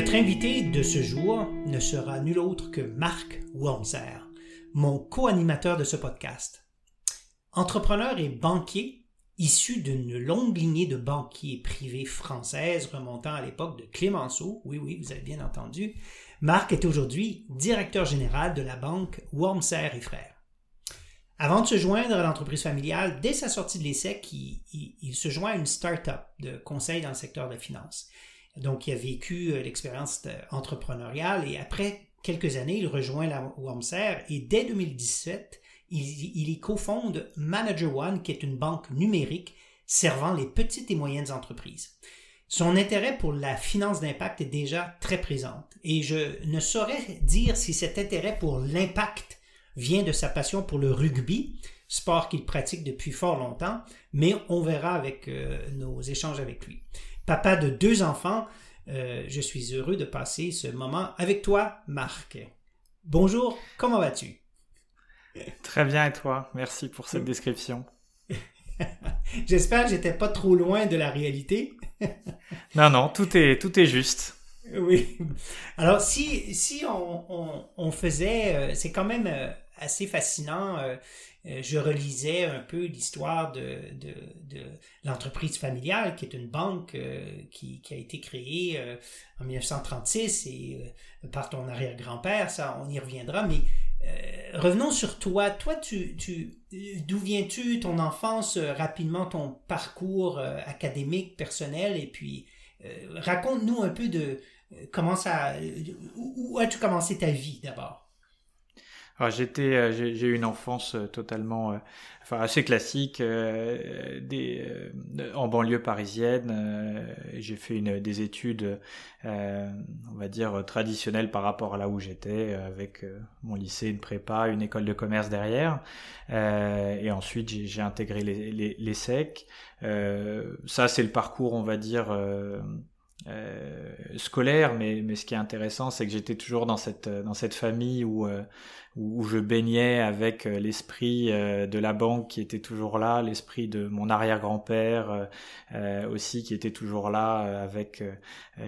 Notre invité de ce jour ne sera nul autre que Marc Wormser, mon co-animateur de ce podcast. Entrepreneur et banquier, issu d'une longue lignée de banquiers privés françaises remontant à l'époque de Clémenceau, oui oui, vous avez bien entendu, Marc est aujourd'hui directeur général de la banque Wormser et Frères. Avant de se joindre à l'entreprise familiale, dès sa sortie de l'ESSEC, il, il, se joint à une start-up de conseil dans le secteur de la finance. Donc, il a vécu euh, l'expérience euh, entrepreneuriale et après quelques années, il rejoint la Wormser et dès 2017, il, il y cofonde Manager One, qui est une banque numérique servant les petites et moyennes entreprises. Son intérêt pour la finance d'impact est déjà très présent et je ne saurais dire si cet intérêt pour l'impact vient de sa passion pour le rugby, sport qu'il pratique depuis fort longtemps, mais on verra avec euh, nos échanges avec lui. Papa de deux enfants, euh, je suis heureux de passer ce moment avec toi, Marc. Bonjour, comment vas-tu? Très bien et toi? Merci pour cette description. J'espère que j'étais pas trop loin de la réalité. non, non, tout est, tout est juste. Oui. Alors, si, si on, faisait, euh, c'est quand même euh, assez fascinant je relisais un peu l'histoire de, de, de l'entreprise familiale, qui est une banque euh, qui, qui, a été créée euh, en 1936 et par ton arrière-grand-père, ça, on y reviendra, mais revenons sur toi. Toi, tu, tu, d'où viens-tu, ton enfance, rapidement ton parcours académique, personnel, et puis raconte-nous un peu de comment ça, où as-tu commencé ta vie d'abord? J'étais, euh, j'ai eu une enfance euh, totalement, euh, enfin assez classique, des, en banlieue parisienne. j'ai fait une, des études, on va dire traditionnelles par rapport à là où j'étais, avec mon lycée, une prépa, une école de commerce derrière. et ensuite, j'ai intégré les, les, les SEC. ça, c'est le parcours, on va dire. Scolaire, mais, mais ce qui est intéressant, c'est que j'étais toujours dans cette, dans cette famille où, où, je baignais avec euh, l'esprit euh, de la banque qui était toujours là, l'esprit de mon arrière-grand-père euh, aussi qui était toujours là, avec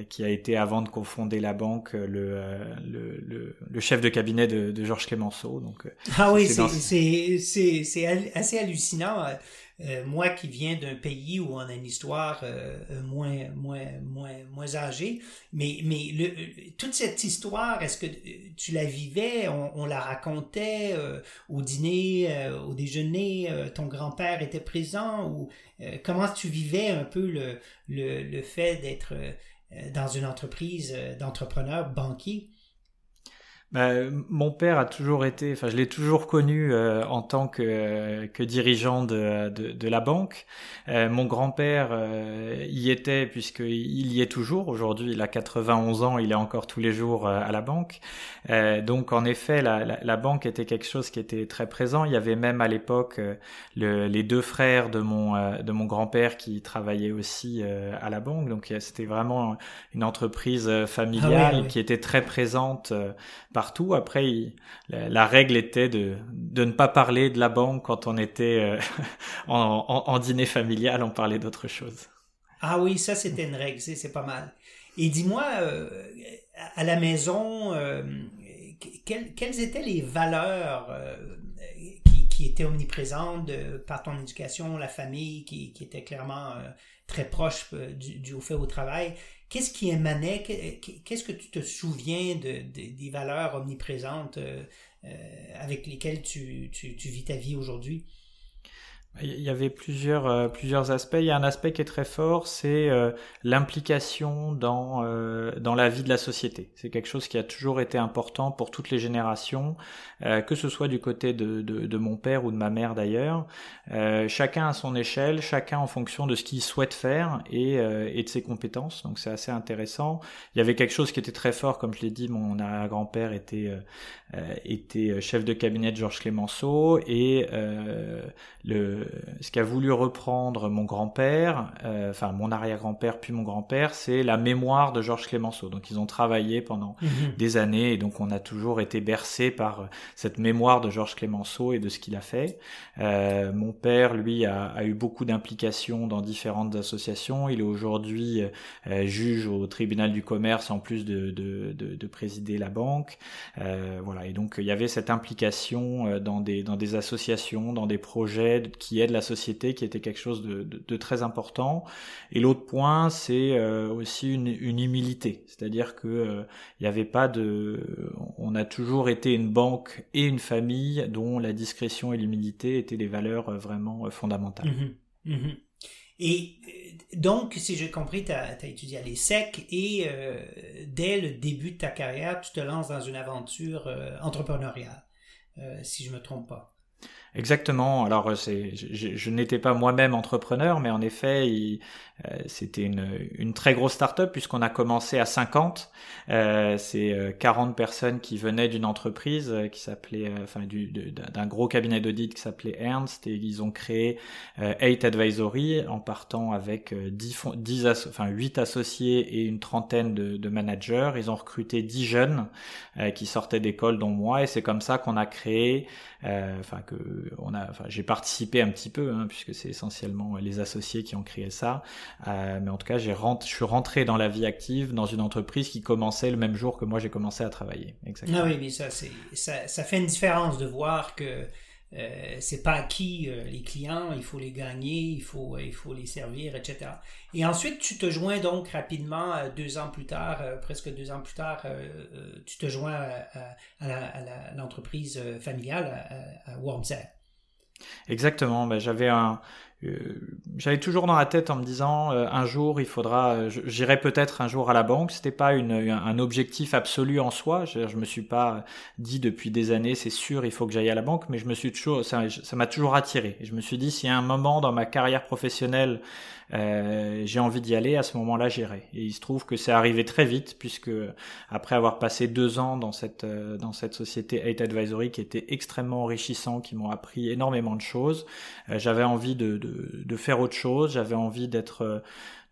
qui a été avant de confonder la banque le, le, le, chef de cabinet de, de Georges Clémenceau. Donc, ah oui, c'est assez hallucinant. Euh, moi qui viens d'un pays où on a une histoire euh, euh, moins, âgée, mais, le, toute cette histoire, est-ce que tu la vivais, on, la racontait au dîner, au déjeuner, ton grand-père était présent, ou comment tu vivais un peu le, le, le fait d'être dans une entreprise d'entrepreneur banquier? Bah, mon père a toujours été, enfin je l'ai toujours connu euh, en tant que, que dirigeant de, de, de la banque. Euh, mon grand-père euh, y était puisqu'il y est toujours. Aujourd'hui, il a 91 ans, il est encore tous les jours à la banque. donc en effet, la, la, la, banque était quelque chose qui était très présent. Il y avait même à l'époque le, les deux frères de mon de mon grand-père qui travaillaient aussi à la banque. Donc c'était vraiment une entreprise familiale ah qui était très présente partout. Après, la, règle était de, de ne pas parler de la banque quand on était euh, en, dîner familial, on parlait d'autre chose. Ah oui, ça c'était une règle, c'est pas mal. Et dis-moi, euh, à la maison, euh, quelles, étaient les valeurs qui, qui, étaient omniprésentes par ton éducation, la famille qui, qui était clairement très proche du, du, fait au travail? Qu'est-ce qui émanait, qu'est-ce que tu te souviens de, des valeurs omniprésentes avec lesquelles tu, tu, tu vis ta vie aujourd'hui? Il y avait plusieurs, euh, plusieurs aspects. Il y a un aspect qui est très fort, c'est euh, l'implication dans, euh, dans la vie de la société. C'est quelque chose qui a toujours été important pour toutes les générations, que ce soit du côté de, de, de, mon père ou de ma mère d'ailleurs. chacun à son échelle, chacun en fonction de ce qu'il souhaite faire et, et de ses compétences. Donc c'est assez intéressant. Il y avait quelque chose qui était très fort, comme je l'ai dit, mon grand-père était, était chef de cabinet de Georges Clémenceau et le ce qu'a voulu reprendre mon grand-père, euh, enfin mon arrière-grand-père puis mon grand-père, c'est la mémoire de Georges Clémenceau. Donc ils ont travaillé pendant mhm. des années et donc on a toujours été bercé par cette mémoire de Georges Clémenceau et de ce qu'il a fait. Euh, mon père, lui, a, eu beaucoup d'implications dans différentes associations. Il est aujourd'hui euh, juge au tribunal du commerce en plus de, de, de, de présider la banque. voilà et donc il y avait cette implication dans des dans des associations, dans des projets qui qui aide la société, qui était quelque chose de, très important. Et l'autre point, c'est euh, aussi une, humilité, c'est-à-dire que il euh, n'y avait pas de, on a toujours été une banque et une famille dont la discrétion et l'humilité étaient des valeurs euh, vraiment fondamentales. Mm-hmm. Mm-hmm. Et donc, si j'ai compris, tu as, étudié à l'ESSEC et dès le début de ta carrière, tu te lances dans une aventure entrepreneuriale, si je ne me trompe pas. Exactement. Alors, c'est, je, je n'étais pas moi-même entrepreneur, mais en effet, euh, c'était une, une, très grosse start-up puisqu'on a commencé à 50. Euh, c'est 40 euh, personnes qui venaient d'une entreprise qui s'appelait, enfin, du, d'un gros cabinet d'audit qui s'appelait Ernst et ils ont créé 8 Advisory en partant avec 10, 10 enfin 8 associés et une trentaine de, de managers. Ils ont recruté 10 jeunes qui sortaient d'école, dont moi, et c'est comme ça qu'on a créé, enfin que on a, enfin j'ai participé un petit peu hein, puisque c'est essentiellement les associés qui ont créé ça. Euh, mais en tout cas, j'ai je suis rentré dans la vie active dans une entreprise qui commençait le même jour que moi j'ai commencé à travailler. Exactement. Ah oui, mais ça, ça, ça fait une différence de voir que euh, c'est pas acquis euh, les clients, il faut les gagner, il faut, il faut les servir, etc. Et ensuite, tu te joins donc rapidement, deux ans plus tard, presque deux ans plus tard, tu te joins à, l'entreprise familiale à, à Exactement, ben, j'avais un, euh, j'avais toujours dans la tête en me disant euh, un jour il faudra j'irai peut-être un jour à la banque. C'était pas une, un objectif absolu en soi. Je, je me suis pas dit depuis des années c'est sûr il faut que j'aille à la banque mais je me suis toujours ça m'a toujours attiré. Je me suis dit s'il y a un moment dans ma carrière professionnelle euh, j'ai envie d'y aller, à ce moment-là, j'irai. Et il se trouve que c'est arrivé très vite, puisque après avoir passé deux ans dans cette euh, dans cette société Eight Advisory qui était extrêmement enrichissant, qui m'ont appris énormément de choses, euh, j'avais envie de, de, de, faire autre chose, j'avais envie d'être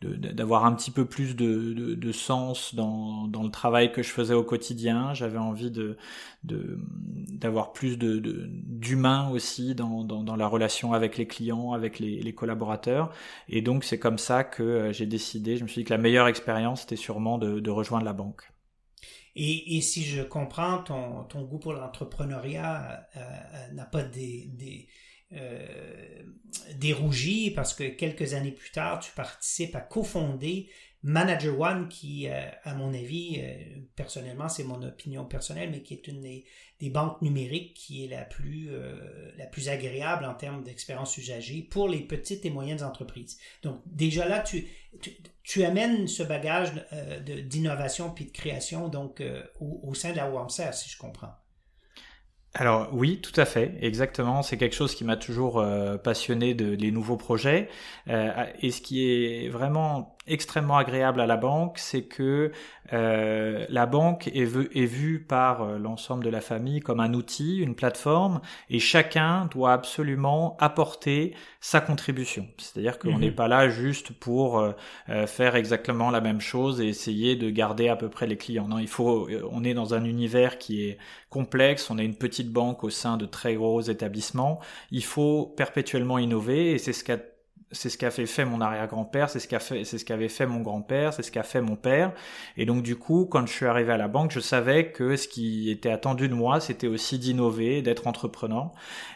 d'avoir un petit peu plus de, de, sens dans, dans, le travail que je faisais au quotidien. J'avais envie de d'avoir plus de d'humain aussi dans, dans, la relation avec les clients, avec les, les collaborateurs. Et donc c'est comme ça que euh, j'ai décidé. Je me suis dit que la meilleure expérience c'était sûrement de, rejoindre la banque. Et, et, si je comprends, ton, ton goût pour l'entrepreneuriat euh, euh, n'a pas des, des euh, dérougi parce que quelques années plus tard, tu participes à cofonder Manager One, qui, euh, à mon avis, euh, personnellement, c'est mon opinion personnelle, mais qui est une des, banques numériques qui est la plus, la plus agréable en termes d'expérience usagée pour les petites et moyennes entreprises. Donc, déjà là, tu, tu, amènes ce bagage d'innovation puis de création donc, au, au, sein de la WAMSER, si je comprends. Alors oui, tout à fait, exactement. C'est quelque chose qui m'a toujours euh, passionné de les nouveaux projets. Euh, et ce qui est vraiment extrêmement agréable à la banque, c'est que euh, la banque est, est vue par euh, l'ensemble de la famille comme un outil, une plateforme, et chacun doit absolument apporter sa contribution. C'est-à-dire qu'on mhm. n'est pas là juste pour euh, faire exactement la même chose et essayer de garder à peu près les clients. Non, il faut. On est dans un univers qui est complexe. On est une petite banque au sein de très gros établissements. Il faut perpétuellement innover, et c'est ce qu'a c'est ce qu'a fait, fait mon arrière-grand-père, c'est ce qu'a fait, c'est ce qu'avait fait mon grand-père, c'est ce qu'a fait mon père. Et donc du coup, quand je suis arrivé à la banque, je savais que ce qui était attendu de moi, c'était aussi d'innover, d'être entrepreneur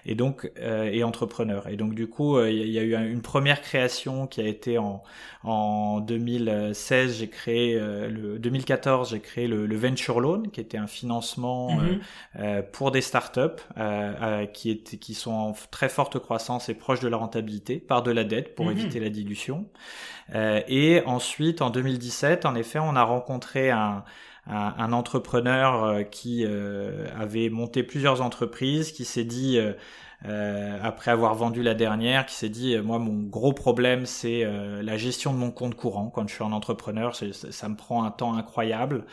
et donc euh, et entrepreneur. Et donc du coup, euh, il y, a eu une première création qui a été en en 2016, j'ai créé euh, le 2014, j'ai créé le, le, venture loan, qui était un financement mm-hmm. pour des startups qui étaient qui sont en très forte croissance et proches de la rentabilité par de la dette pour mhm. éviter la dilution. Euh, et ensuite, en 2017, en effet, on a rencontré un, un, entrepreneur euh, qui euh, avait monté plusieurs entreprises, qui s'est dit, euh, après avoir vendu la dernière, qui s'est dit, moi, mon gros problème, c'est la gestion de mon compte courant. Quand je suis un entrepreneur, ça, ça me prend un temps incroyable.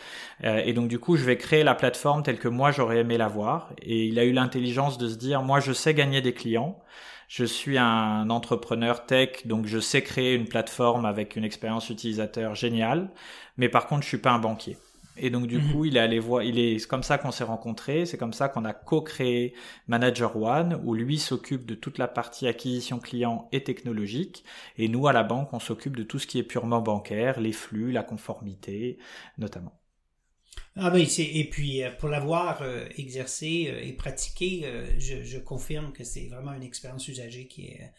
et donc, du coup, je vais créer la plateforme telle que moi, j'aurais aimé la voir. Et il a eu l'intelligence de se dire, moi, je sais gagner des clients. Je suis un entrepreneur tech, donc je sais créer une plateforme avec une expérience utilisateur géniale, mais par contre, je suis pas un banquier. Et donc du mhm. coup, il est allé voir, il est comme ça qu'on s'est rencontrés, c'est comme ça qu'on a co-créé Manager One, où lui s'occupe de toute la partie acquisition client et technologique, et nous à la banque, on s'occupe de tout ce qui est purement bancaire, les flux, la conformité, notamment. Ah ben, et puis euh, pour l'avoir euh, exercé euh, et pratiqué, je, je, confirme que c'est vraiment une expérience usagée qui est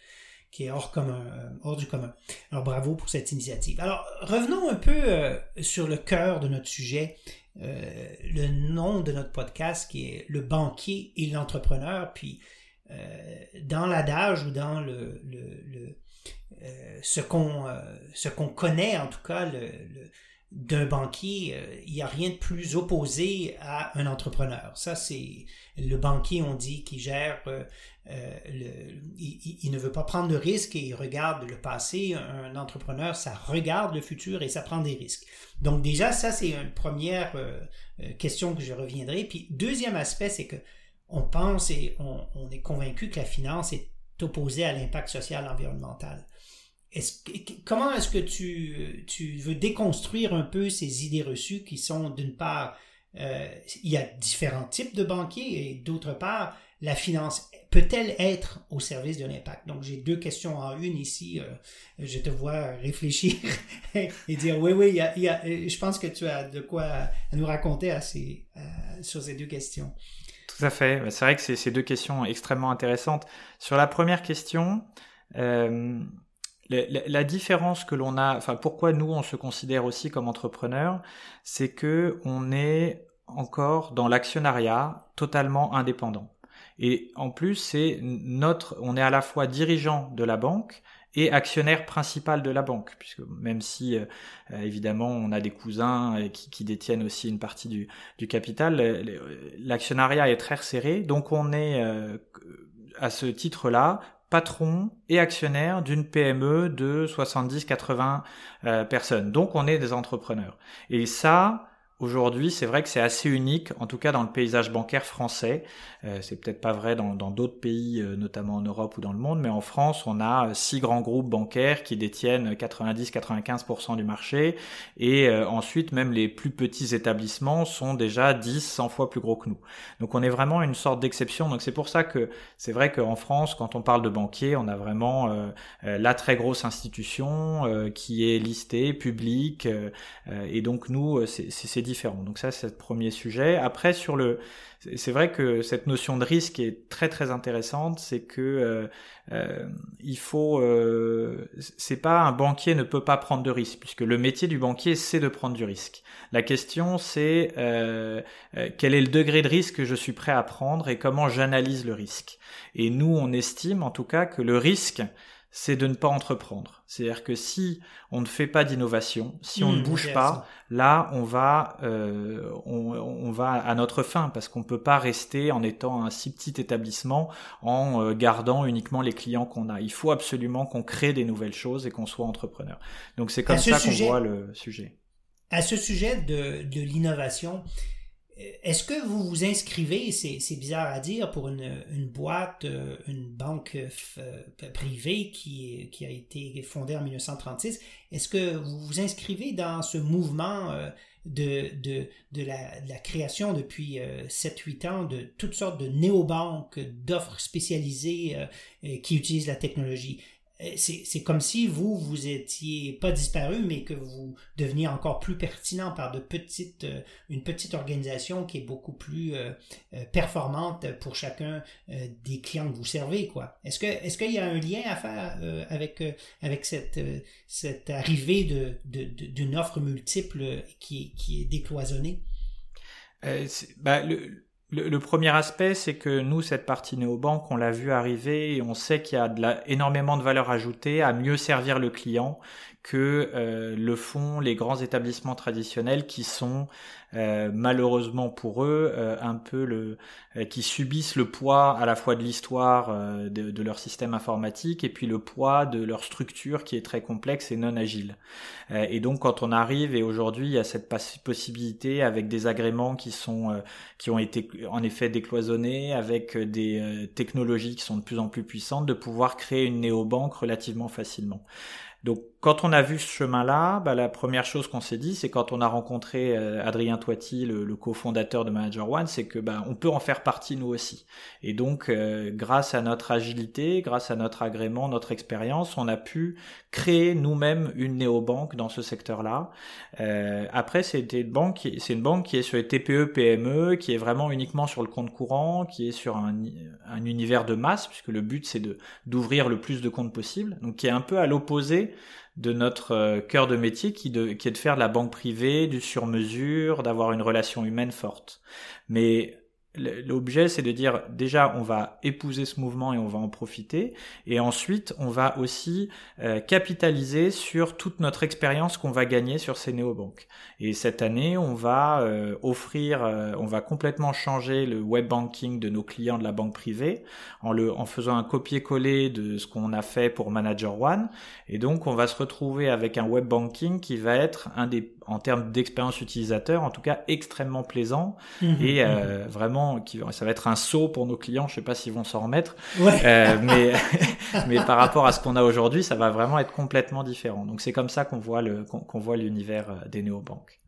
qui est hors commun, hors du commun. Alors bravo pour cette initiative. Alors revenons un peu sur le cœur de notre sujet, le nom de notre podcast qui est le banquier et l'entrepreneur. Puis dans l'adage ou dans le, le, ce qu'on ce qu'on connaît en tout cas le d'un banquier, euh, il n'y a rien de plus opposé à un entrepreneur. Ça, c'est le banquier, on dit, qui gère, euh, euh, le, il, ne veut pas prendre de risques et il regarde le passé. Un entrepreneur, ça regarde le futur et ça prend des risques. Donc déjà, ça, c'est une première question que je reviendrai. Puis deuxième aspect, c'est que on pense et on, est convaincu que la finance est opposée à l'impact social environnemental comment est-ce que tu, tu veux déconstruire un peu ces idées reçues qui sont d'une part, euh, il y a différents types de banquiers et d'autre part, la finance peut-elle être au service de l'impact? Donc j'ai deux questions en une ici. Euh, je te vois réfléchir et dire oui, oui, il y a, je pense que tu as de quoi nous raconter euh, sur ces deux questions. Tout à fait. C'est vrai que c'est ces deux questions extrêmement intéressantes. Sur la première question, euh, la, différence que l'on a, enfin pourquoi nous on se considère aussi comme entrepreneur, c'est que on est encore dans l'actionnariat totalement indépendant. Et en plus, c'est notre, on est à la fois dirigeant de la banque et actionnaire principal de la banque, puisque même si euh, évidemment on a des cousins euh, qui, détiennent aussi une partie du, capital, l'actionnariat est très resserré, donc on est euh, à ce titre-là patron et actionnaire d'une PME de 70-80 euh, personnes. Donc on est des entrepreneurs. Et ça, Aujourd'hui, c'est vrai que c'est assez unique, en tout cas dans le paysage bancaire français. Euh, c'est peut-être pas vrai dans d'autres pays, euh, notamment en Europe ou dans le monde, mais en France, on a euh, six grands groupes bancaires qui détiennent 90-95% du marché, et ensuite même les plus petits établissements sont déjà 10, 100 fois plus gros que nous. Donc on est vraiment une sorte d'exception. Donc c'est pour ça que c'est vrai qu'en France, quand on parle de banquier, on a vraiment la très grosse institution qui est listée, publique, et donc nous, c'est donc ça, c'est le premier sujet. Après, sur le, c'est vrai que cette notion de risque est très très intéressante. C'est que euh, euh, il faut, euh, c'est pas un banquier ne peut pas prendre de risque, puisque le métier du banquier c'est de prendre du risque. La question c'est quel est le degré de risque que je suis prêt à prendre et comment j'analyse le risque. Et nous, on estime en tout cas que le risque c'est de ne pas entreprendre. C'est-à-dire que si on ne fait pas d'innovation, si on ne mmh, bouge pas, là on va euh, on, va à notre fin parce qu'on peut pas rester en étant un si petit établissement en euh, gardant uniquement les clients qu'on a. Il faut absolument qu'on crée des nouvelles choses et qu'on soit entrepreneur. Donc c'est comme ça qu'on voit le sujet. À ce sujet de, de l'innovation, est-ce que vous vous inscrivez, c'est bizarre à dire, pour une, une boîte, euh, une banque euh, privée qui, qui a été fondée en 1936, est-ce que vous vous inscrivez dans ce mouvement euh, de, de, de, la, de la création depuis 7-8 ans de toutes sortes de néobanques, d'offres spécialisées qui utilisent la technologie? C'est comme si vous, vous étiez pas disparu, mais que vous deveniez encore plus pertinent par de petites, une petite organisation qui est beaucoup plus performante pour chacun des clients que vous servez. Est-ce que, est-ce qu'il y a un lien à faire avec, avec cette, cette arrivée de, d'une offre multiple qui, qui est décloisonnée? bah, le, le, premier aspect, c'est que nous, cette partie néobanque, on l'a vu arriver et on sait qu'il y a de énormément de valeur ajoutée à mieux servir le client que euh, le font les grands établissements traditionnels qui sont euh, malheureusement pour eux euh, un peu le qui subissent le poids à la fois de l'histoire de, de, leur système informatique et puis le poids de leur structure qui est très complexe et non agile. et donc quand on arrive et aujourd'hui il y a cette possibilité avec des agréments qui sont qui ont été en effet décloisonnés avec des technologies qui sont de plus en plus puissantes de pouvoir créer une néobanque relativement facilement. Donc quand on a vu ce chemin-là, bah, la première chose qu'on s'est dit, c'est quand on a rencontré euh, Adrien Toiti, le, le cofondateur de Manager One, c'est que bah, on peut en faire partie nous aussi. Et donc, euh, grâce à notre agilité, grâce à notre agrément, notre expérience, on a pu créer nous-mêmes une néobanque dans ce secteur-là. Euh, après, c'était une banque, c'est une banque qui est sur les TPE, PME, qui est vraiment uniquement sur le compte courant, qui est sur un, un univers de masse, puisque le but c'est d'ouvrir le plus de comptes possible. Donc, qui est un peu à l'opposé de notre euh, cœur de métier qui, qui, est de faire de la banque privée, du sur-mesure, d'avoir une relation humaine forte. Mais L'objet, c'est de dire déjà, on va épouser ce mouvement et on va en profiter, et ensuite, on va aussi euh, capitaliser sur toute notre expérience qu'on va gagner sur ces néobanques. Et cette année, on va euh, offrir, euh, on va complètement changer le web banking de nos clients de la banque privée en le, en faisant un copier-coller de ce qu'on a fait pour Manager One, et donc on va se retrouver avec un web banking qui va être un des en termes d'expérience utilisateur, en tout cas extrêmement plaisant mhm. et euh, vraiment qui ça va être un saut pour nos clients. Je sais pas s'ils vont s'en remettre, euh, mais mais par rapport à ce qu'on a aujourd'hui, ça va vraiment être complètement différent. Donc c'est comme ça qu'on voit le qu'on voit l'univers euh, des néobanques.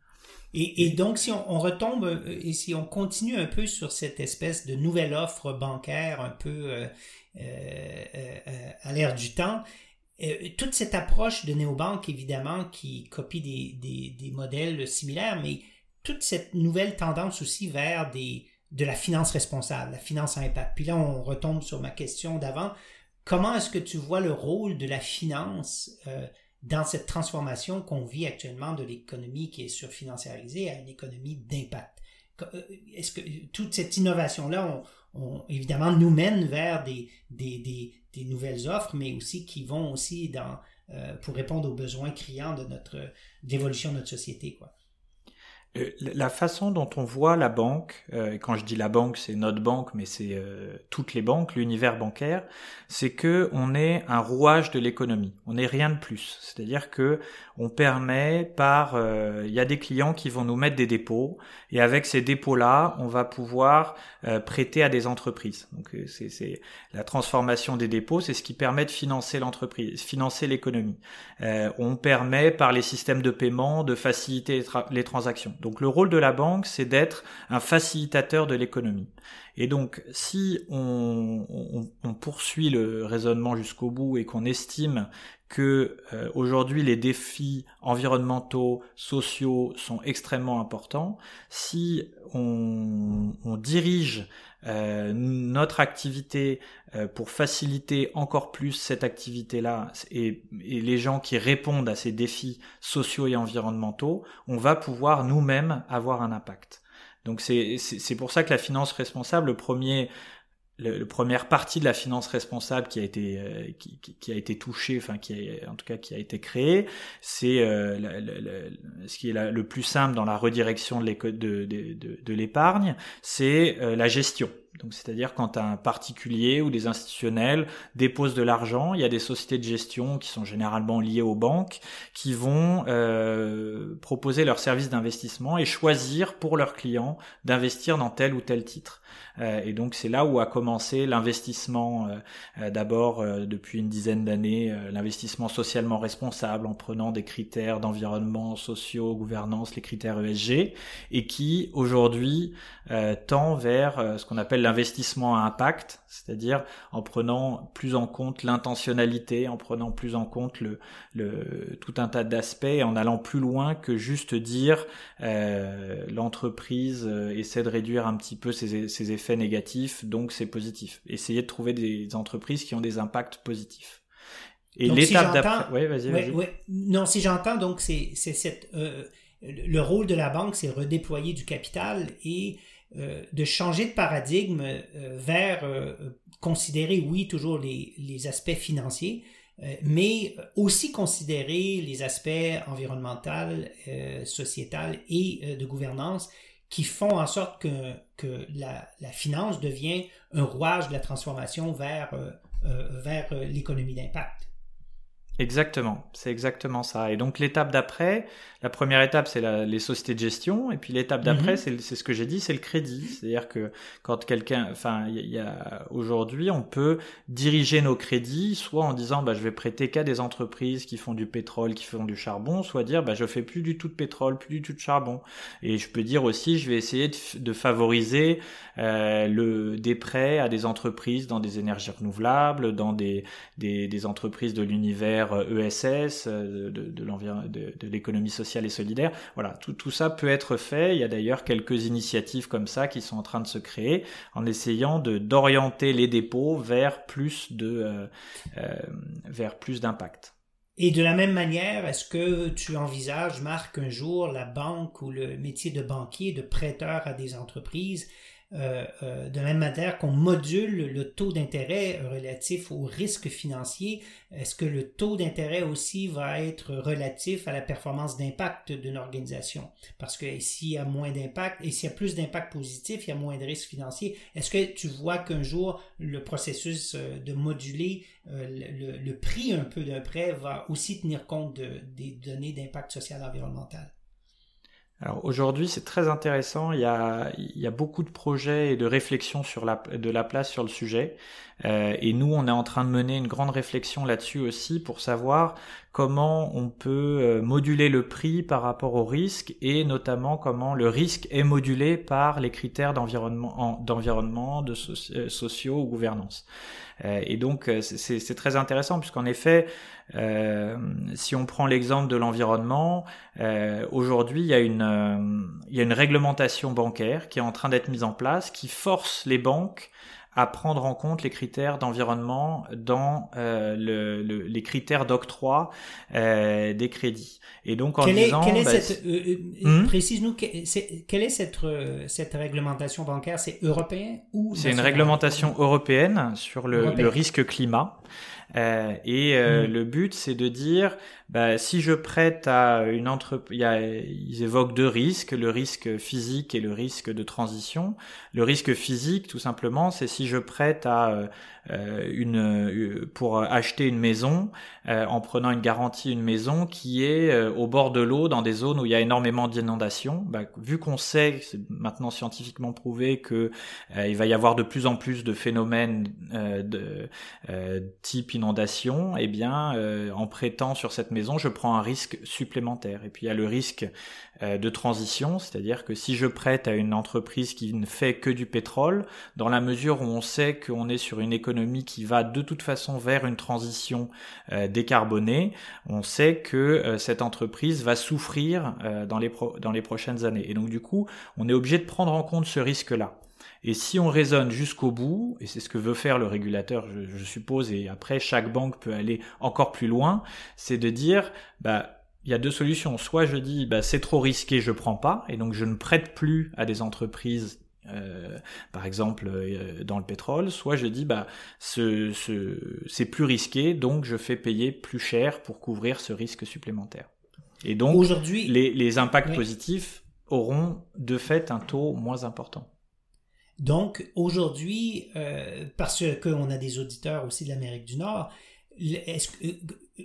Et, et, donc, si on, on, retombe et si on continue un peu sur cette espèce de nouvelle offre bancaire un peu euh, euh, à l'ère du temps, euh, toute cette approche de néobanque, évidemment, qui copie des, des, modèles similaires, mais toute cette nouvelle tendance aussi vers des, de la finance responsable, la finance à impact. Puis là, on retombe sur ma question d'avant. Comment est-ce que tu vois le rôle de la finance euh, dans cette transformation qu'on vit actuellement de l'économie qui est surfinanciarisée à une économie d'impact? Euh, est-ce que toute cette innovation-là, on, évidemment, nous mène vers des, des, des, des nouvelles offres, mais aussi qui vont aussi dans, euh, pour répondre aux besoins criants de notre d'évolution de notre société. Quoi. Euh, la façon dont on voit la banque, euh, quand je dis la banque, c'est notre banque, mais c'est toutes les banques, l'univers bancaire, c'est que on est un rouage de l'économie. On n'est rien de plus. C'est-à-dire que on permet par, il y a des clients qui vont nous mettre des dépôts et avec ces dépôts-là, on va pouvoir euh, prêter à des entreprises. Donc euh, c'est la transformation des dépôts, c'est ce qui permet de financer l'entreprise, financer l'économie. Euh, on permet par les systèmes de paiement de faciliter les, transactions. Donc le rôle de la banque, c'est d'être un facilitateur de l'économie. Et donc, si on, poursuit le raisonnement jusqu'au bout et qu'on estime que euh, aujourd'hui les défis environnementaux, sociaux sont extrêmement importants. Si on, dirige euh, notre activité euh, pour faciliter encore plus cette activité-là et, les gens qui répondent à ces défis sociaux et environnementaux, on va pouvoir nous-mêmes avoir un impact. Donc c'est pour ça que la finance responsable, le premier le, première partie de la finance responsable qui a été euh, qui, qui, a été touchée, enfin qui a, en tout cas qui a été créée, c'est euh, ce qui est le plus simple dans la redirection de l'épargne, de, de, c'est euh, la gestion. Donc, c'est-à-dire quand un particulier ou des institutionnels déposent de l'argent, il y a des sociétés de gestion qui sont généralement liées aux banques qui vont euh, proposer leurs services d'investissement et choisir pour leurs clients d'investir dans tel ou tel titre. Euh, et donc c'est là où a commencé l'investissement euh, euh d'abord euh, depuis une dizaine d'années, l'investissement socialement responsable en prenant des critères d'environnement, sociaux, gouvernance, les critères ESG, et qui aujourd'hui tend vers ce qu'on appelle l'investissement à impact, c'est-à-dire en prenant plus en compte l'intentionnalité, en prenant plus en compte le, le tout un tas d'aspects, en allant plus loin que juste dire euh, l'entreprise euh, essaie de réduire un petit peu ses, ses effets négatifs, donc c'est positif. Essayer de trouver des entreprises qui ont des impacts positifs. Et l'étape d'après. Oui, vas-y. vas Non, si j'entends, donc c'est cette euh, le rôle de la banque, c'est redéployer du capital et de changer de paradigme euh, vers considérer, oui, toujours les, les aspects financiers, mais aussi considérer les aspects environnementaux, sociétal et de gouvernance qui font en sorte que, que la, la, finance devient un rouage de la transformation vers, vers l'économie d'impact. Exactement, c'est exactement ça. Et donc l'étape d'après, la première étape c'est les sociétés de gestion, et puis l'étape d'après mhm. c'est ce que j'ai dit, c'est le crédit. C'est-à-dire que quand quelqu'un, enfin, il y, a aujourd'hui, on peut diriger nos crédits, soit en disant bah je vais prêter qu'à des entreprises qui font du pétrole, qui font du charbon, soit dire bah je fais plus du tout de pétrole, plus du tout de charbon. Et je peux dire aussi, je vais essayer de, favoriser euh, le des prêts à des entreprises dans des énergies renouvelables, dans des des, des entreprises de l'univers ESS, euh, de, de l'économie sociale et solidaire. Voilà, tout, ça peut être fait. Il y a d'ailleurs quelques initiatives comme ça qui sont en train de se créer en essayant d'orienter les dépôts vers plus de euh, euh, vers plus d'impact. Et de la même manière, est-ce que tu envisages, Marc, un jour la banque ou le métier de banquier, de prêteur à des entreprises euh, euh, de même manière qu'on module le taux d'intérêt relatif au risque financier, est-ce que le taux d'intérêt aussi va être relatif à la performance d'impact d'une organisation? Parce que s'il y a moins d'impact et s'il y a plus d'impact positif, il y a moins de risques financiers. Est-ce que tu vois qu'un jour, le processus euh, de moduler le, prix un peu d'un prêt va aussi tenir compte des données d'impact social environnemental? Alors aujourd'hui, c'est très intéressant. Il y, a, beaucoup de projets et de réflexions sur de la place sur le sujet. Euh, et nous, on est en train de mener une grande réflexion là-dessus aussi pour savoir comment on peut euh, moduler le prix par rapport au risque et notamment comment le risque est modulé par les critères d'environnement, d'environnement, de euh, sociaux ou gouvernance. Et donc, c'est très intéressant puisqu'en effet, si on prend l'exemple de l'environnement, aujourd'hui, il y a une il y a une réglementation bancaire qui est en train d'être mise en place qui force les banques à prendre en compte les critères d'environnement dans euh, le, les critères d'octroi euh, des crédits. Et donc en disant, est bah, cette, euh, euh, précise-nous quelle est cette cette réglementation bancaire, c'est européen ou C'est une réglementation européenne sur le, le risque climat. Euh, et euh, hmm. le but, c'est de dire, bah, si je prête à une entreprise, ils évoquent deux risques, le risque physique et le risque de transition. Le risque physique, tout simplement, c'est si je prête à euh, euh, une pour acheter une maison en prenant une garantie une maison qui est au bord de l'eau dans des zones où il y a énormément d'inondations. Bah, vu qu'on sait, c'est maintenant scientifiquement prouvé que il va y avoir de plus en plus de phénomènes de type inondation, eh bien en prêtant sur cette maison, je prends un risque supplémentaire. Et puis il y a le risque euh, de transition, c'est-à-dire que si je prête à une entreprise qui ne fait que du pétrole, dans la mesure où on sait qu'on est sur une économie qui va de toute façon vers une transition euh, décarbonée, on sait que euh, cette entreprise va souffrir dans, les dans les prochaines années. Et donc du coup, on est obligé de prendre en compte ce risque-là. Et si on raisonne jusqu'au bout, et c'est ce que veut faire le régulateur, je, je, suppose, et après chaque banque peut aller encore plus loin, c'est de dire, bah, il y a deux solutions. Soit je dis bah, c'est trop risqué, je prends pas, et donc je ne prête plus à des entreprises euh, par exemple euh, dans le pétrole, soit je dis bah ce, ce, c'est plus risqué, donc je fais payer plus cher pour couvrir ce risque supplémentaire. Et donc aujourd'hui, les, les impacts positifs auront de fait un taux moins important. Donc aujourd'hui, euh, parce qu'on a des auditeurs aussi de l'Amérique du Nord, que,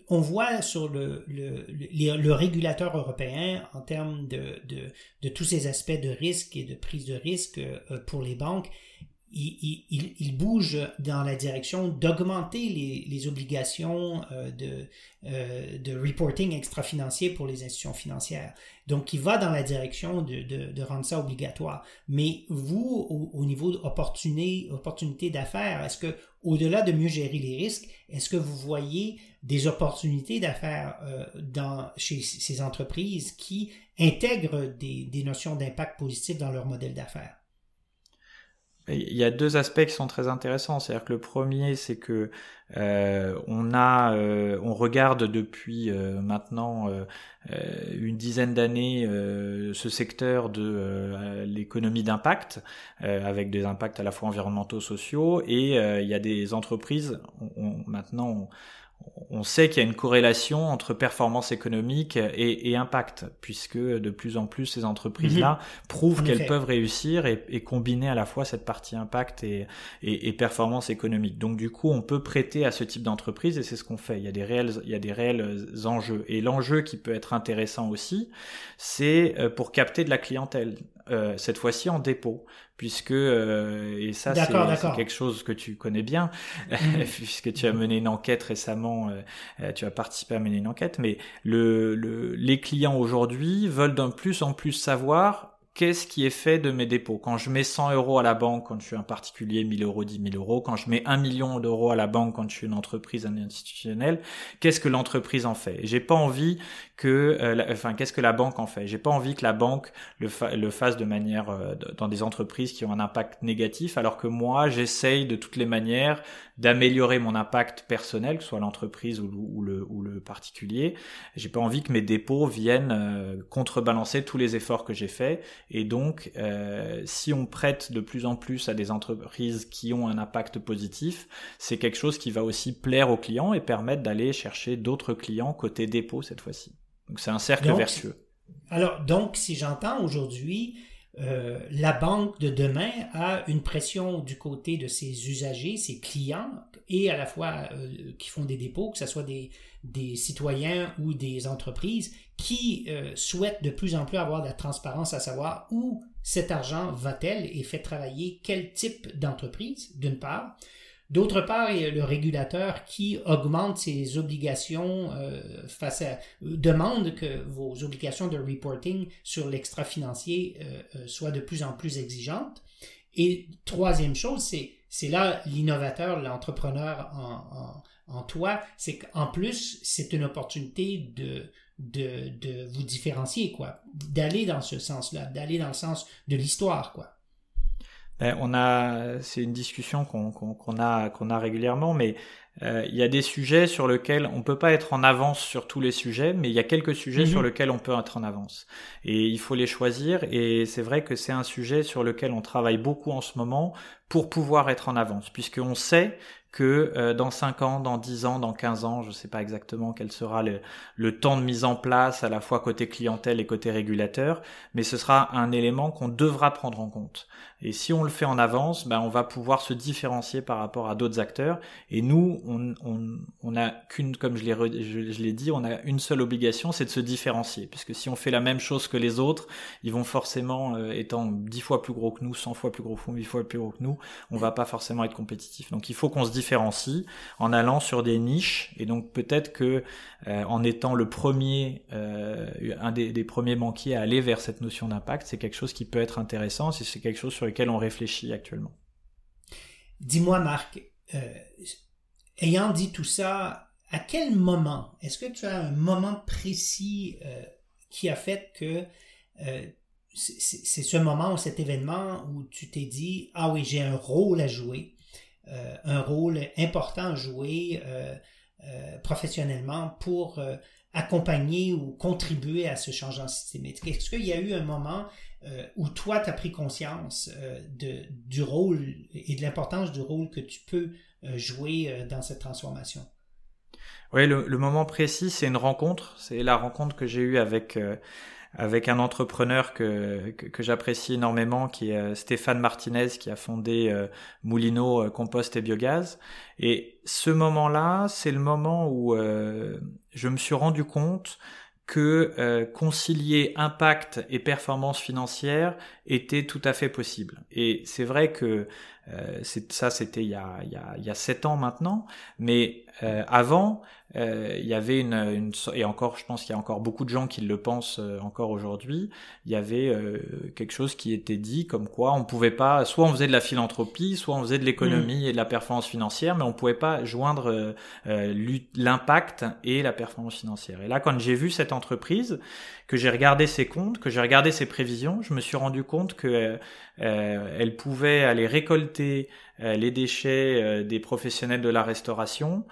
on voit sur le, le, le, régulateur européen en termes de, de, de, tous ces aspects de risque et de prise de risque euh, pour les banques, il, bouge dans la direction d'augmenter les, obligations euh, de, euh, de reporting extra-financier pour les institutions financières. Donc, il va dans la direction de, de, rendre ça obligatoire. Mais vous, au, au niveau d'opportunité opportunité d'affaires, est-ce que, au-delà de mieux gérer les risques, est-ce que vous voyez des opportunités d'affaires euh, chez ces entreprises qui intègrent des notions d'impact positif dans leur modèle d'affaires? Il y a deux aspects qui sont très intéressants. C'est-à-dire que le premier, c'est que euh, on a, euh, on regarde depuis euh, maintenant euh, une dizaine d'années ce secteur de l'économie d'impact, avec des impacts à la fois environnementaux, sociaux, et il y a des entreprises. On, maintenant, on sait qu'il y a une corrélation entre performance économique et, impact, puisque de plus en plus ces entreprises-là mhm. prouvent qu'elles peuvent réussir et, combiner à la fois cette partie impact et, et, performance économique. Donc du coup, on peut prêter à ce type d'entreprise et c'est ce qu'on fait. Il y a des réels, il y a des réels enjeux. Et l'enjeu qui peut être intéressant aussi, c'est euh, pour capter de la clientèle. Euh, cette fois-ci en dépôt, puisque euh, et ça c'est quelque chose que tu connais bien, mhm. puisque tu as mené une enquête récemment, euh, tu as participé à mener une enquête, mais le, le les clients aujourd'hui veulent d'un plus en plus savoir qu'est-ce qui est fait de mes dépôts? Quand je mets 100 euros à la banque, quand je suis un particulier, 1000 euros, 10 000 euros. Quand je mets 1 million d'euros à la banque, quand je suis une entreprise, un institutionnel, qu'est-ce que l'entreprise en fait? J'ai pas envie que, euh, enfin, qu'est-ce que la banque en fait? J'ai pas envie que la banque le, le fasse de manière euh, dans des entreprises qui ont un impact négatif, alors que moi, j'essaye de toutes les manières d'améliorer mon impact personnel, que ce soit l'entreprise ou, le, ou le particulier. J'ai pas envie que mes dépôts viennent euh, contrebalancer tous les efforts que j'ai faits et donc, euh, si on prête de plus en plus à des entreprises qui ont un impact positif, c'est quelque chose qui va aussi plaire aux clients et permettre d'aller chercher d'autres clients côté dépôt cette fois-ci. Donc c'est un cercle vertueux. Alors, donc, si j'entends aujourd'hui, euh, la banque de demain a une pression du côté de ses usagers, ses clients, et à la fois euh, qui font des dépôts, que ce soit des, des citoyens ou des entreprises, qui euh, souhaitent de plus en plus avoir de la transparence à savoir où cet argent va-t-elle et fait travailler quel type d'entreprise, d'une part. D'autre part, il y a le régulateur qui augmente ses obligations euh, face à demande que vos obligations de reporting sur l'extra-financier euh, euh, soient de plus en plus exigeantes. Et troisième chose, c'est c'est là l'innovateur, l'entrepreneur en, en, en toi, c'est qu'en plus, c'est une opportunité de, de, de vous différencier, quoi. D'aller dans ce sens-là, d'aller dans le sens de l'histoire, quoi. Ben, on a, c'est une discussion qu'on a qu'on a régulièrement, mais euh, il y a des sujets sur lesquels on peut pas être en avance sur tous les sujets, mais il y a quelques sujets sur mhm. lesquels on peut être en avance. Et il faut les choisir. Et c'est vrai que c'est un sujet sur lequel on travaille beaucoup en ce moment pour pouvoir être en avance, puisqu'on sait que euh, dans 5 ans, dans 10 ans, dans 15 ans, je ne sais pas exactement quel sera le, le, temps de mise en place à la fois côté clientèle et côté régulateur, mais ce sera un élément qu'on devra prendre en compte. Et si on le fait en avance, ben on va pouvoir se différencier par rapport à d'autres acteurs. Et nous, on, on, on a qu'une, comme je l'ai, je, l'ai dit, on a une seule obligation, c'est de se différencier. Puisque si on fait la même chose que les autres, ils vont forcément, euh, étant dix fois plus gros que nous, 100 fois plus gros que nous, 8 fois plus gros que nous, on va pas forcément être compétitif. Donc il faut qu'on se différencie en allant sur des niches. Et donc peut-être que euh, en étant le premier, euh, un des, premiers banquiers à aller vers cette notion d'impact, c'est quelque chose qui peut être intéressant. Si c'est quelque chose sur lequel on réfléchit actuellement. Dis-moi, Marc, euh, ayant dit tout ça, à quel moment, est-ce que tu as un moment précis qui a fait que c'est ce moment ou cet événement où tu t'es dit, ah oui, j'ai un rôle à jouer, un rôle important à jouer professionnellement pour accompagner ou contribuer à ce changement systémique? Est-ce qu'il y a eu un moment euh, où toi, tu as pris conscience euh, de, du rôle et de l'importance du rôle que tu peux euh, jouer dans cette transformation? Oui, le, le moment précis, c'est une rencontre. C'est la rencontre que j'ai eue avec avec un entrepreneur que, que, j'apprécie énormément, qui est Stéphane Martinez, qui a fondé Moulino Compost et Biogaz. Et ce moment-là, c'est le moment où je me suis rendu compte que euh, concilier impact et performance financière était tout à fait possible. Et c'est vrai que euh, ça, c'était il y a, il, y a, il y a sept ans maintenant, mais euh, avant, euh, il y avait une, une, et encore, je pense qu'il y a encore beaucoup de gens qui le pensent euh, encore aujourd'hui. Il y avait euh, quelque chose qui était dit comme quoi on pouvait pas, soit on faisait de la philanthropie, soit on faisait de l'économie mmh. et de la performance financière, mais on pouvait pas joindre l'impact et la performance financière. Et là, quand j'ai vu cette entreprise, que j'ai regardé ses comptes, que j'ai regardé ses prévisions, je me suis rendu compte que elle pouvait aller récolter euh, les déchets euh, des professionnels de la restauration,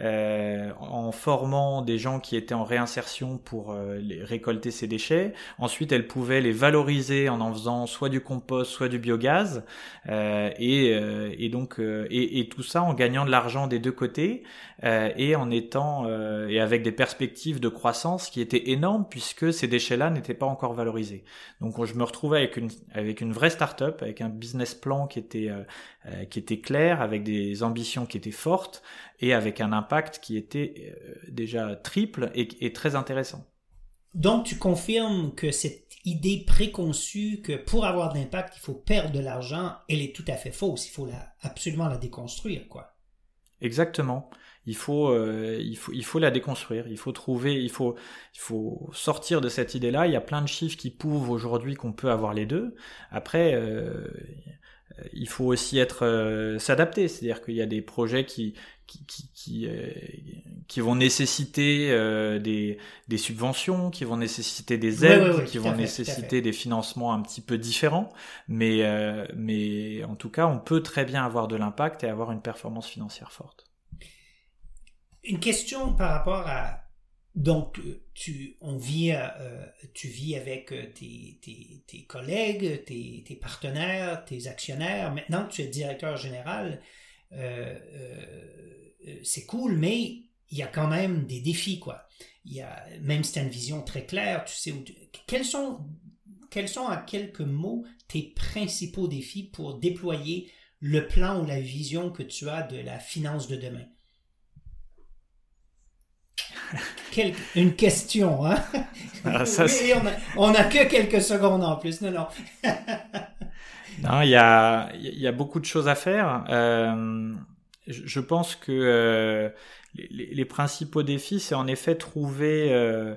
euh, en formant des gens qui étaient en réinsertion pour les récolter ces déchets. Ensuite, elle pouvait les valoriser en en faisant soit du compost, soit du biogaz, et, et, donc et, et, tout ça en gagnant de l'argent des deux côtés et en étant et avec des perspectives de croissance qui étaient énormes puisque ces déchets-là n'étaient pas encore valorisés. Donc, je me retrouvais avec une avec une vraie start-up, avec un business plan qui était qui était clair, avec des ambitions qui étaient fortes et avec un impact qui était euh, déjà triple et, très intéressant. Donc, tu confirmes que cette idée préconçue que pour avoir d'impact, il faut perdre de l'argent, elle est tout à fait fausse. Il faut la, absolument la déconstruire, quoi. Exactement. Il faut, euh, il faut, il faut la déconstruire. Il faut trouver, il faut, il faut sortir de cette idée-là. Il y a plein de chiffres qui prouvent aujourd'hui qu'on peut avoir les deux. Après, euh, il faut aussi être euh, s'adapter, c'est-à-dire qu'il y a des projets qui qui qui, qui, euh, vont nécessiter euh, des, des subventions, qui vont nécessiter des aides, qui vont nécessiter des financements un petit peu différents, mais mais en tout cas, on peut très bien avoir de l'impact et avoir une performance financière forte. Une question par rapport à donc, euh, tu, on vit, euh, tu vis avec euh, tes, tes, tes collègues, tes, tes, partenaires, tes actionnaires. Maintenant que tu es directeur général, euh, c'est cool, mais il y a quand même des défis, quoi. Il y a, même si tu as une vision très claire, tu sais où quels sont, quels sont en quelques mots tes principaux défis pour déployer le plan ou la vision que tu as de la finance de demain? une question, hein? Ah, on, a, que quelques secondes en plus. Non, non. il y a, y a beaucoup de choses à faire. Euh, je pense que euh, les, principaux défis, c'est en effet trouver, euh,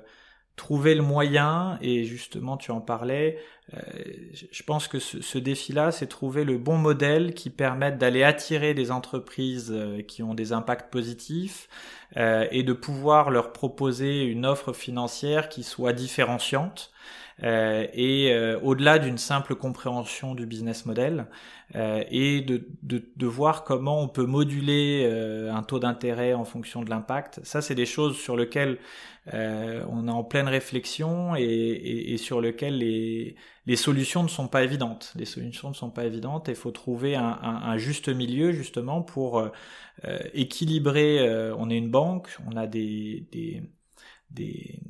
trouver le moyen, et justement, tu en parlais, je pense que ce, ce défi-là, c'est trouver le bon modèle qui permette d'aller attirer des entreprises qui ont des impacts positifs, et de pouvoir leur proposer une offre financière qui soit différenciante euh, et euh, au-delà d'une simple compréhension du business model euh, et de, de, de, voir comment on peut moduler un taux d'intérêt en fonction de l'impact. Ça, c'est des choses sur lesquelles on est en pleine réflexion et, et, et sur lesquelles les, les solutions ne sont pas évidentes. Les solutions ne sont pas évidentes et il faut trouver un, un, un, juste milieu justement pour équilibrer. on est une banque, on a des, des, des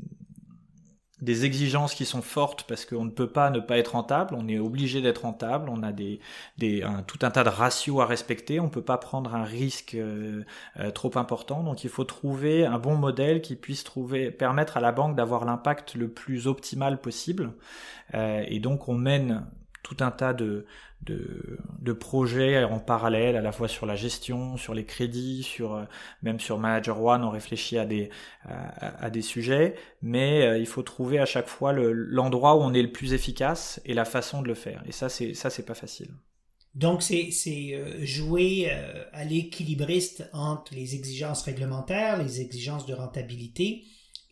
des exigences qui sont fortes parce qu'on ne peut pas ne pas être rentable, on est obligé d'être rentable, on a des, des tout un tas de ratios à respecter, on peut pas prendre un risque euh, euh, trop important, donc il faut trouver un bon modèle qui puisse trouver permettre à la banque d'avoir l'impact le plus optimal possible, euh, et donc on mène tout un tas de, de, de, projets en parallèle, à la fois sur la gestion, sur les crédits, sur euh, même sur Manager One, on réfléchit à des à, des sujets, mais euh, il faut trouver à chaque fois l'endroit où on est le plus efficace et la façon de le faire. Et ça, c'est ça, c'est pas facile. Donc, c'est euh, jouer à l'équilibriste entre les exigences réglementaires, les exigences de rentabilité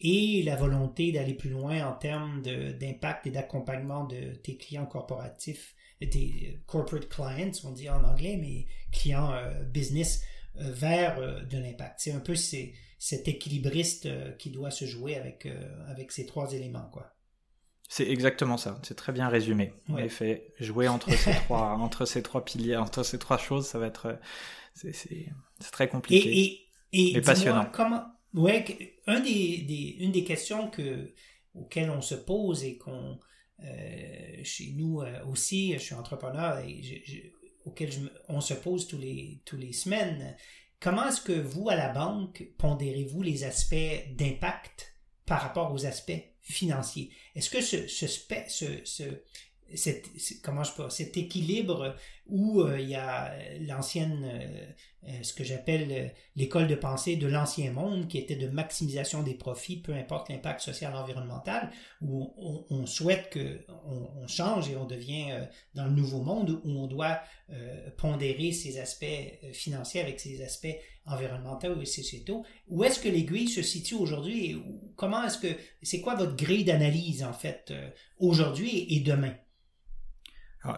et la volonté d'aller plus loin en termes d'impact et d'accompagnement de tes clients corporatifs tes corporate clients, on dit en anglais, mais clients euh, business euh, vers euh, de l'impact. C'est un peu cet équilibriste qui doit se jouer avec, avec ces trois éléments, quoi. C'est exactement ça. C'est très bien résumé. En effet, jouer entre ces trois, entre ces trois piliers, entre ces trois choses, ça va être, c'est très compliqué. Et, et, et passionnant. Comment, ouais, un des, des, une des questions que, auxquelles on se pose et qu'on, euh, chez nous euh, aussi, je suis entrepreneur et auquel on se pose tous les, tous les semaines. Comment est-ce que vous, à la banque, pondérez-vous les aspects d'impact par rapport aux aspects financiers? Est-ce que ce, ce, ce, comment je cet équilibre où il y a l'ancienne, ce que j'appelle l'école de pensée de l'ancien monde, qui était de maximisation des profits, peu importe l'impact social environnemental, où on, souhaite que on, change et on devient dans le nouveau monde où on doit pondérer ses aspects financiers avec ses aspects environnementaux et sociétaux. Où est-ce que l'aiguille se situe aujourd'hui et comment est-ce que c'est quoi votre grille d'analyse en fait aujourd'hui et demain?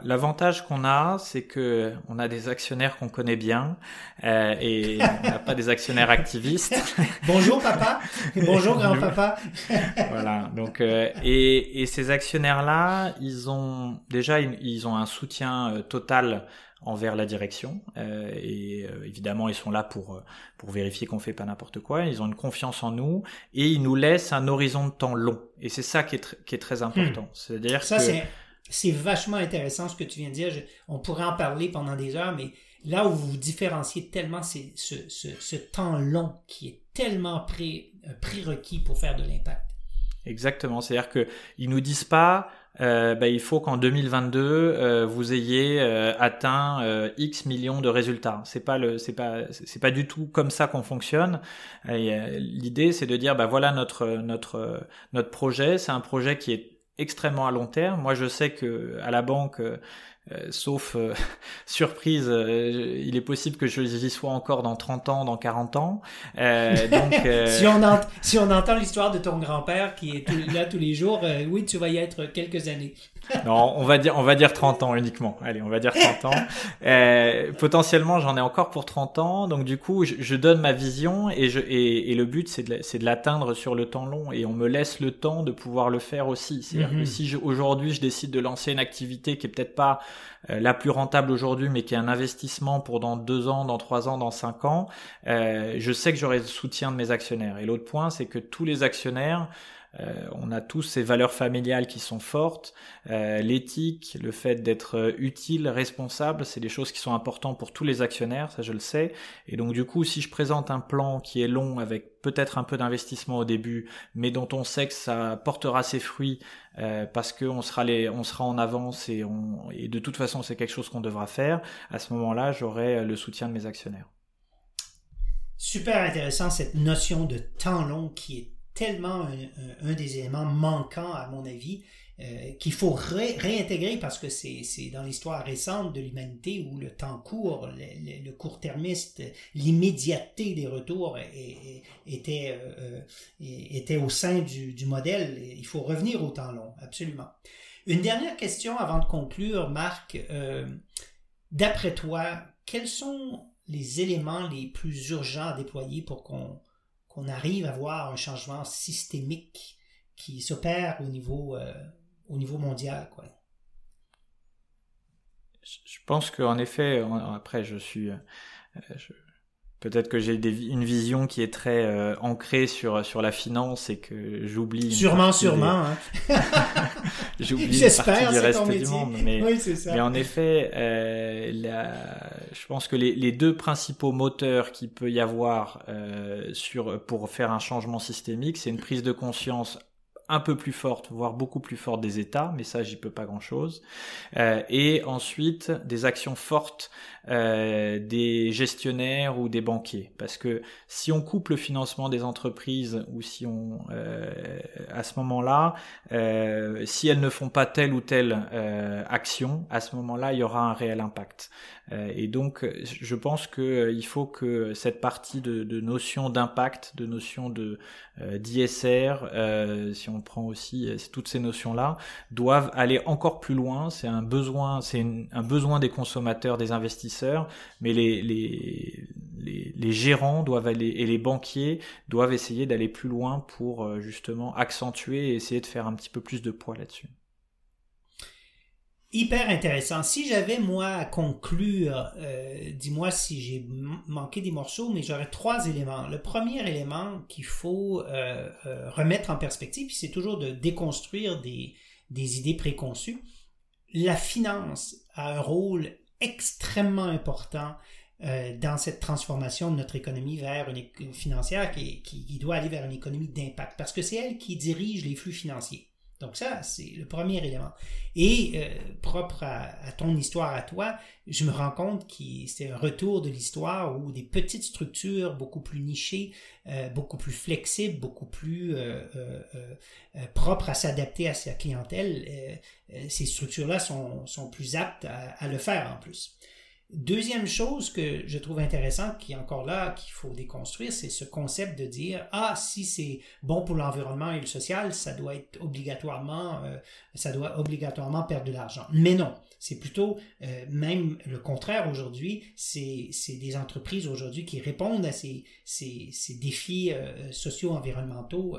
L'avantage qu'on a, c'est que on a des actionnaires qu'on connaît bien euh, et on n'a pas des actionnaires activistes. Bonjour papa, bonjour grand-papa. voilà. Donc euh, et, et, ces actionnaires-là, ils ont déjà ils ont un soutien euh, total envers la direction euh, et euh, évidemment ils sont là pour pour vérifier qu'on fait pas n'importe quoi. Ils ont une confiance en nous et ils nous laissent un horizon de temps long et c'est ça qui est qui est très important. Hmm. C'est-à-dire que c'est vachement intéressant ce que tu viens de dire. on pourrait en parler pendant des heures, mais là où vous vous différenciez tellement, c'est ce, ce, temps long qui est tellement pré, prérequis pour faire de l'impact. Exactement. C'est-à-dire que ils nous disent pas, euh, bah, il faut qu'en 2022 euh, vous ayez euh, atteint euh, X millions de résultats. C'est pas pas, pas du tout comme ça qu'on fonctionne. L'idée, c'est de dire, bah voilà notre notre notre projet. C'est un projet qui est extrêmement à long terme. Moi, je sais que à la banque, euh, euh, sauf euh, surprise, il est possible que je y sois encore dans 30 ans, dans 40 ans. donc, si, on si on entend l'histoire de ton grand-père qui est là tous les jours, oui, tu vas y être quelques années. non, on va dire, on va dire 30 ans uniquement. Allez, on va dire 30 ans. Euh, potentiellement, j'en ai encore pour 30 ans. Donc, du coup, je, je donne ma vision et, je, et, et le but, c'est de, de l'atteindre sur le temps long. Et on me laisse le temps de pouvoir le faire aussi. C'est-à-dire que mhm. si aujourd'hui, je décide de lancer une activité qui est peut-être pas euh, la plus rentable aujourd'hui, mais qui est un investissement pour dans deux ans, dans trois ans, dans cinq ans, euh, je sais que j'aurai le soutien de mes actionnaires. Et l'autre point, c'est que tous les actionnaires euh, on a tous ces valeurs familiales qui sont fortes. Euh, l'éthique, le fait d'être euh, utile, responsable, c'est des choses qui sont importantes pour tous les actionnaires, ça je le sais. Et donc du coup, si je présente un plan qui est long avec peut-être un peu d'investissement au début, mais dont on sait que ça portera ses fruits parce qu'on sera on sera en avance et, on, et de toute façon c'est quelque chose qu'on devra faire. À ce moment-là, j'aurai le soutien de mes actionnaires. Super intéressant cette notion de temps long qui est tellement un, des éléments manquants, à mon avis, euh, qu'il faut réintégrer parce que c'est dans l'histoire récente de l'humanité où le temps court, le, court-termiste, l'immédiateté des retours était, euh, était au sein du, du, modèle. Il faut revenir au temps long, absolument. Une dernière question avant de conclure, Marc. Euh, D'après toi, quels sont les éléments les plus urgents à déployer pour qu'on qu'on arrive à voir un changement systémique qui s'opère au niveau, euh, au niveau mondial. Quoi. Je pense qu'en effet, après, je suis. Euh, peut-être que j'ai une vision qui est très euh, ancrée sur, sur la finance et que j'oublie. Sûrement, sûrement. Hein. j'oublie une partie du reste du monde. Mais, oui, ça. mais en effet, euh, la, je pense que les, les, deux principaux moteurs qu'il peut y avoir euh, sur, pour faire un changement systémique, c'est une prise de conscience un peu plus forte, voire beaucoup plus forte des États, mais ça j'y peux pas grand-chose. Euh, et ensuite des actions fortes euh, des gestionnaires ou des banquiers, parce que si on coupe le financement des entreprises ou si on, euh, à ce moment-là, euh, si elles ne font pas telle ou telle euh, action, à ce moment-là il y aura un réel impact. Euh, et donc je pense que il faut que cette partie de, de notion d'impact, de notion de d'ISR, si on prend aussi toutes ces notions-là, doivent aller encore plus loin. C'est un besoin, c'est un besoin des consommateurs, des investisseurs, mais les, les, les, gérants doivent aller et les banquiers doivent essayer d'aller plus loin pour euh, justement accentuer et essayer de faire un petit peu plus de poids là-dessus hyper intéressant. Si j'avais, moi, à conclure, euh, dis-moi si j'ai manqué des morceaux, mais j'aurais trois éléments. Le premier élément qu'il faut euh, euh, remettre en perspective, c'est toujours de déconstruire des, idées préconçues. La finance a un rôle extrêmement important dans cette transformation de notre économie vers une financière qui, qui doit aller vers une économie d'impact, parce que c'est elle qui dirige les flux financiers. Donc ça, c'est le premier élément. Et euh, propre à, ton histoire à toi, je me rends compte que c'est un retour de l'histoire où des petites structures beaucoup plus nichées, euh, beaucoup plus flexibles, beaucoup plus euh, propres à s'adapter à sa clientèle, ces structures-là sont, sont, plus aptes à le faire en plus. Deuxième chose que je trouve intéressante, qui est encore là, qu'il faut déconstruire, c'est ce concept de dire ah si c'est bon pour l'environnement et le social, ça doit être obligatoirement, euh, ça doit obligatoirement perdre de l'argent. Mais non, c'est plutôt euh, même le contraire aujourd'hui. C'est des entreprises aujourd'hui qui répondent à ces, ces, défis euh, socio-environnementaux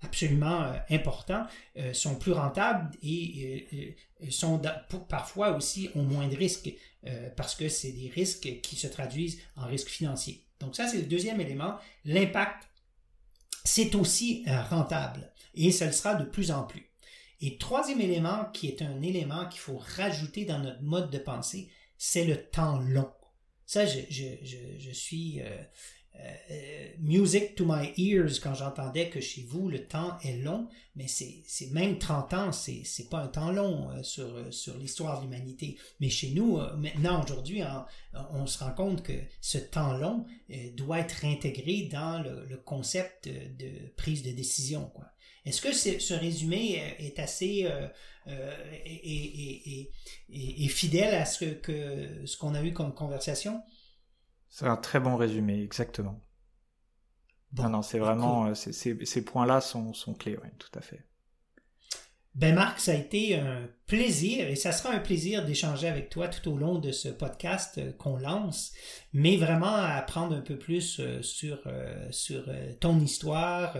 absolument importants, sont plus rentables et sont parfois aussi ont moins de risques euh, parce que c'est des risques qui se traduisent en risques financiers. Donc ça, c'est le deuxième élément. L'impact, c'est aussi euh, rentable et ça le sera de plus en plus. Et troisième élément, qui est un élément qu'il faut rajouter dans notre mode de pensée, c'est le temps long. Ça, je, je, je, suis euh, music to my ears quand j'entendais que chez vous le temps est long, mais c'est même 30 ans, c'est pas un temps long euh, sur, euh, sur l'histoire de l'humanité. Mais chez nous, maintenant, aujourd'hui, on se rend compte que ce temps long doit être intégré dans le, concept de, prise de décision. Est-ce que ce résumé est assez et, fidèle à ce que ce qu'on a eu comme conversation? C'est un très bon résumé, exactement. non, non, c'est vraiment, euh, ces points-là sont, sont clés, oui, tout à fait. Ben Marc, ça a été un plaisir et ça sera un plaisir d'échanger avec toi tout au long de ce podcast euh, qu'on lance, mais vraiment apprendre un peu plus euh, sur, sur ton histoire,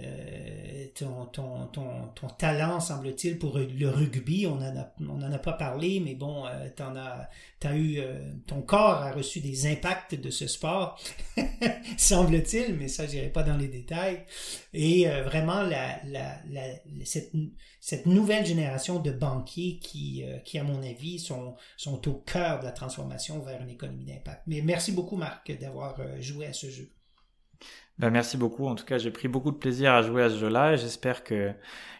euh, ton, ton, ton, ton, talent, semble-t-il, pour le rugby. On n'en a, en a pas parlé, mais bon, euh, t'en as, t'as eu, euh, ton corps a reçu des impacts de ce sport, semble-t-il, mais ça, j'irai pas dans les détails. Et vraiment, la, la, la, cette, cette nouvelle génération de banquiers qui, qui à mon avis, sont, sont au cœur de la transformation vers une économie d'impact. Mais merci beaucoup, Marc, d'avoir joué à ce jeu. Ben, merci beaucoup. En tout cas, j'ai pris beaucoup de plaisir à jouer à ce jeu-là et j'espère que,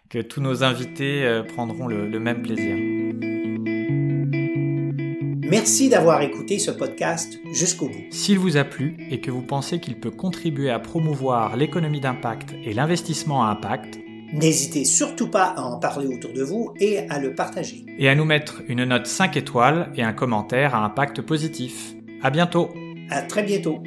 que tous nos invités euh, prendront le, le même plaisir. Merci d'avoir écouté ce podcast jusqu'au bout. S'il vous a plu et que vous pensez qu'il peut contribuer à promouvoir l'économie d'impact et l'investissement à impact, n'hésitez surtout pas à en parler autour de vous et à le partager. Et à nous mettre une note 5 étoiles et un commentaire à impact positif. À bientôt. À très bientôt.